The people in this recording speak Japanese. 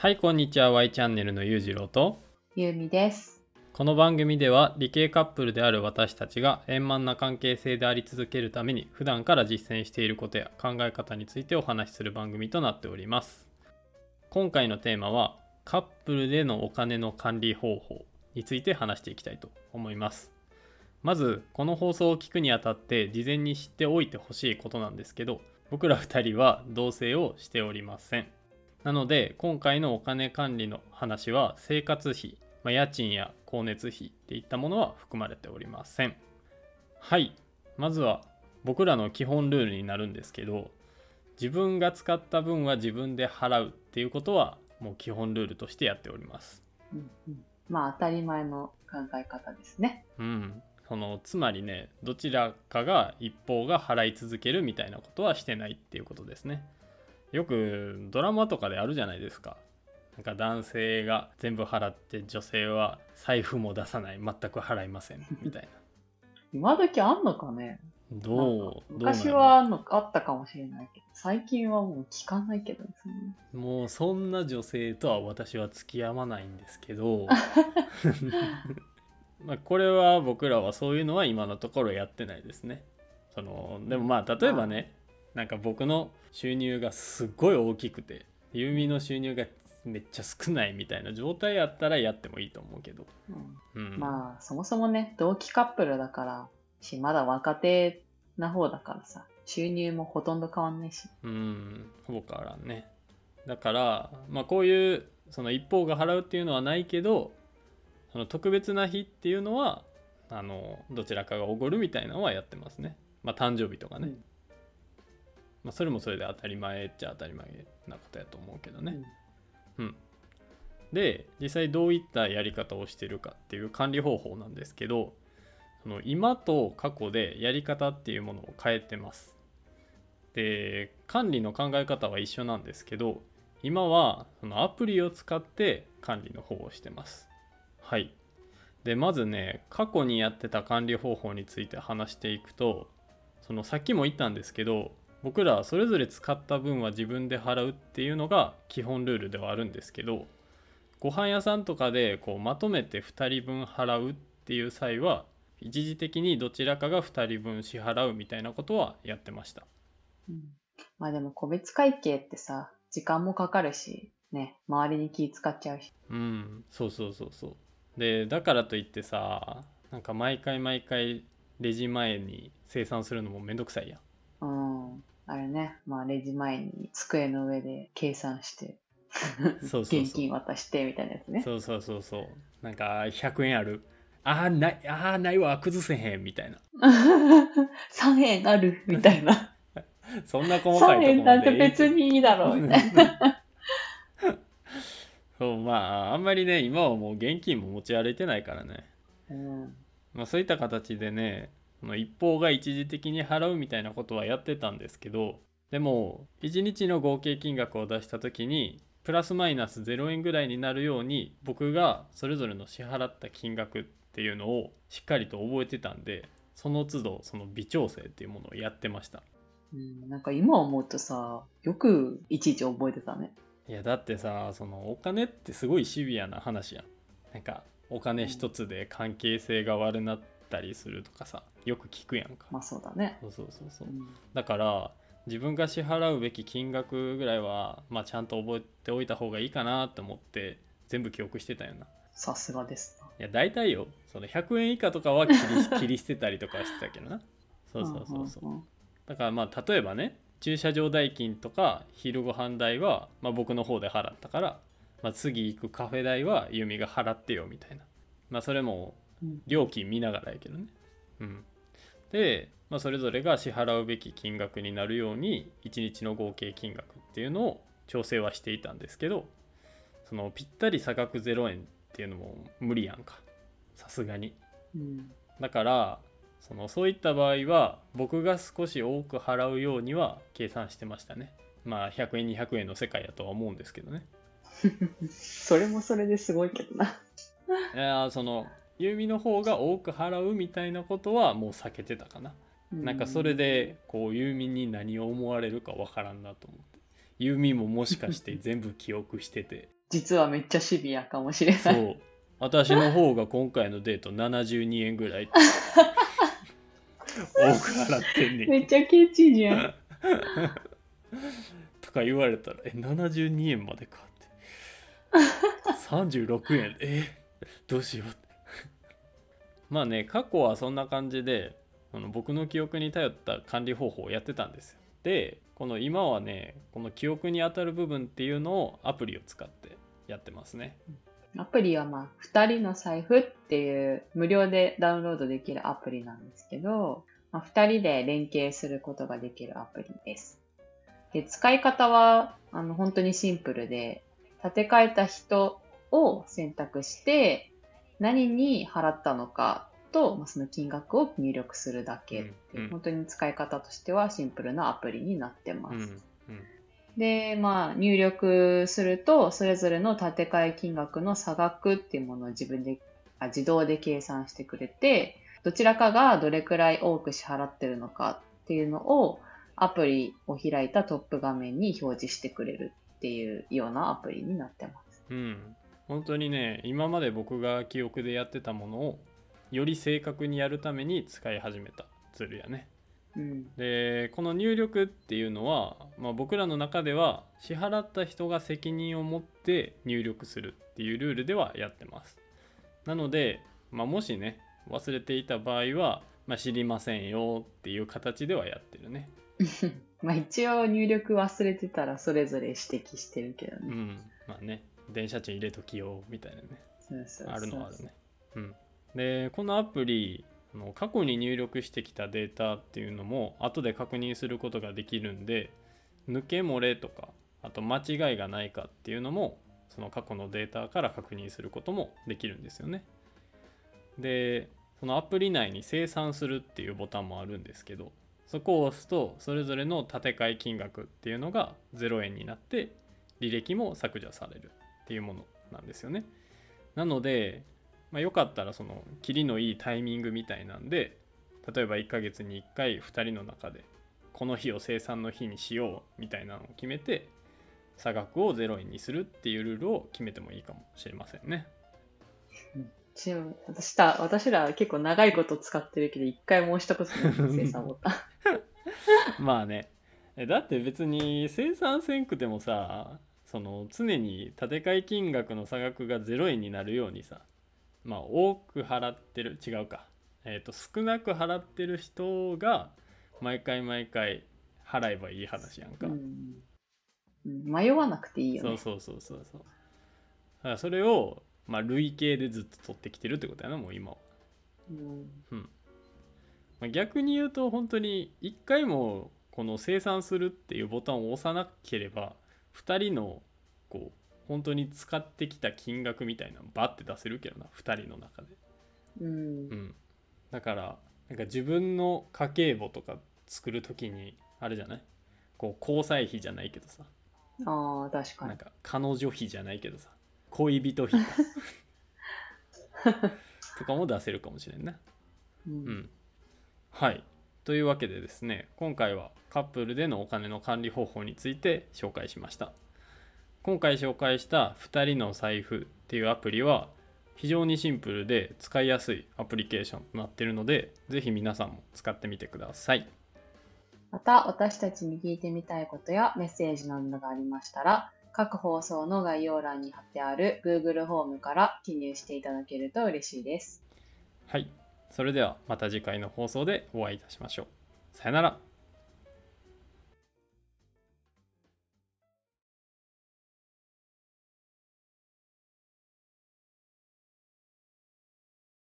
はいこんにちは。Y チャンネルのゆうじろうと。ゆうみです。この番組では理系カップルである私たちが円満な関係性であり続けるために普段から実践していることや考え方についてお話しする番組となっております。今回のテーマはカップルでのお金の管理方法について話していきたいと思います。まずこの放送を聞くにあたって事前に知っておいてほしいことなんですけど僕ら2人は同棲をしておりませんなので今回のお金管理の話は生活費、まあ、家賃や光熱費っていったものは含まれておりません。はい。まずは僕らの基本ルールになるんですけど自分が使った分は自分で払うっていうことはもう基本ルールとしてやっております。うんうん、まあ当たり前の考え方ですね。うん。そのつまりねどちらかが一方が払い続けるみたいなことはしてないっていうことですねよくドラマとかであるじゃないですか。なんか男性が全部払って女性は財布も出さない。全く払いません。みたい 今時あんのかね？などう昔はあんのあったかもしれないけど、最近はもう聞かないけどですね。もうそんな女性とは私は付き合わないんですけど。まあこれは僕らはそういうのは今のところやってないですね。そのでもまあ例えばねなんか僕の収入がすっごい大きくてユーミの収入がめっちゃ少ないみたいな状態やったらやってもいいと思うけど、うん。うん、まあそもそもね、同期カップルだからし、まだ若手な方だからさ、収入もほとんど変わんないし。うん。ほぼ変わらんね。だからまあこういうその一方が払うっていうのはないけどその特別な日っていうのはあのどちらかがおごるみたいなのはやってますね。まあ誕生日とかね、うんまあ、それもそれで当たり前っちゃ当たり前なことやと思うけどね、うん、で実際どういったやり方をしてるかっていう管理方法なんですけどその今と過去でやり方っていうものを変えてます。で管理の考え方は一緒なんですけど今はそのアプリを使って管理の方をしてます。はい。でまずね過去にやってた管理方法について話していくとそのさっきも言ったんですけど僕らそれぞれ使った分は自分で払うっていうのが基本ルールではあるんですけどご飯屋さんとかでこうまとめて2人分払うっていう際は一時的にどちらかが2人分支払うみたいなことはやってましたうんまあでも個別会計ってさ、時間もかかるし、ね、周りに気使っちゃうし。うんそうそうそうそうでだからといってさなんか毎回毎回レジ前に生産するのもめんどくさいやんうん。あれね、まあレジ前に机の上で計算して、そうそう現金渡してみたいなやつね。そうそうそうそうなんか100円あるあーないあーないわ崩せへんみたいな3円あるみたいな。そんな細か3いとこ円なんてまで別にいいだろうみたいな。そうまああんまりね今はもう現金も持ち歩いてないからね、うん。まあ、そういった形でねその一方が一時的に払うみたいなことはやってたんですけどでも1日の合計金額を出した時にプラスマイナス0円ぐらいになるように僕がそれぞれの支払った金額っていうのをしっかりと覚えてたんでその都度その微調整っていうものをやってましたうん、なんか今思うとさ、よくいちいち覚えてたね。いやだってさそのお金ってすごいシビアな話やんなんかお金一つで関係性が悪なったりするとかさよく聞くやんか。まあそうだね。そうそうそうそう。うん。だから自分が支払うべき金額ぐらいは、まあ、ちゃんと覚えておいた方がいいかなと思って全部記憶してたよな。いさすがですな。や大体よ。その100円以下とかは切り切り捨てたりとかはしてたけどな。そうそうそうそう。うんうんだからまあ例えばね駐車場代金とか昼ご飯代は、まあ、僕の方で払ったから、まあ、次行くカフェ代はユミが払ってよみたいな。まあそれもうん料金見ながらやけどね。うん。で、まあ、それぞれが支払うべき金額になるように1日の合計金額っていうのを調整はしていたんですけどそのぴったり差額0円っていうのも無理やんか。さすがに。うん。だからそのそういった場合は僕が少し多く払うようには計算してましたね。まあ100円200円の世界やとは思うんですけどね。それもそれですごいけどな。いやーそのユーミの方が多く払うみたいなことはもう避けてたかな、なんかそれでこうユーミンに何を思われるかわからんなと思って。ユーミンももしかして全部記憶してて。実はめっちゃシビアかもしれない。そう。私の方が今回のデート72円ぐらい 多く払ってんねん。めっちゃケチじゃん。とか言われたらえ72円までかって。36円。えどうしようってまあね過去はそんな感じであの僕の記憶に頼った管理方法をやってたんですよでこの今はねこの記憶に当たる部分っていうのをアプリを使ってやってますねアプリはまあ、2人の財布っていう無料でダウンロードできるアプリなんですけど、まあ、2人で連携することができるアプリです。で、使い方はあの本当にシンプルで、立て替えた人を選択して、何に払ったのかと、まあ、その金額を入力するだけっていう、うんうん本当に使い方としてはシンプルなアプリになってます。うんうんで、まあ、入力すると、それぞれの建て替え金額の差額っていうものを自分で、あ自動で計算してくれて、どちらかがどれくらい多く支払ってるのかっていうのを、アプリを開いたトップ画面に表示してくれるっていうようなアプリになってます。うん本当にね今まで僕が記憶でやってたものをより正確にやるために使い始めたツールやね。うん。でこの入力っていうのは、まあ、僕らの中では支払った人が責任を持って入力するっていうルールではやってます。なので、まあ、もしね忘れていた場合は、まあ、知りませんよっていう形ではやってるね。まあ一応入力忘れてたらそれぞれ指摘してるけどね。うん。まあね電車賃入れときよみたいなねあるのはあるね。うん、でこのアプリあの過去に入力してきたデータっていうのも後で確認することができるんで抜け漏れとかあと間違いがないかっていうのもその過去のデータから確認することもできるんですよね。でそのアプリ内に生産するっていうボタンもあるんですけどそこを押すとそれぞれの建て替え金額っていうのが0円になって履歴も削除されるっていうものなんですよね。なので、まあ、よかったらその切りのいいタイミングみたいなんで例えば1ヶ月に1回2人の中でこの日を生産の日にしようみたいなのを決めて差額を0円にするっていうルールを決めてもいいかもしれませんね。私た私ら結構長いこと使ってるけど、一回も押したことない生産ボタン。まあねえだって別に生産せんくてもさその常に建て替え金額の差額が0円になるようにさまあ多く払ってる違うか。えっ、と少なく払ってる人が毎回毎回払えばいい話やんか、うん。うん。迷わなくていいよね。そうそうそうそうそう。だからそれをまあ累計でずっと取ってきてるってことやなもう今は。うん。まあ逆に言うと本当に1回もこの生産するっていうボタンを押さなければ2人のこう本当に使ってきた金額みたいなのバッて出せるけどな2人の中で、うん。うん、だからなんか自分の家計簿とか作る時にあれじゃない？こう交際費じゃないけどさ。ああ、確かに。なんか彼女費じゃないけどさ。恋人費か。とかも出せるかもしれんねううんん、はいというわけでですね今回はカップルでのお金の管理方法について紹介しました。今回紹介した2人の財布っていうアプリは非常にシンプルで使いやすいアプリケーションとなっているのでぜひ皆さんも使ってみてください。また、私たちに聞いてみたいことやメッセージなどがありましたら、各放送の概要欄に貼ってある Google フォームから記入していただけると嬉しいです。はいそれではまた次回の放送でお会いいたしましょう。さよなら。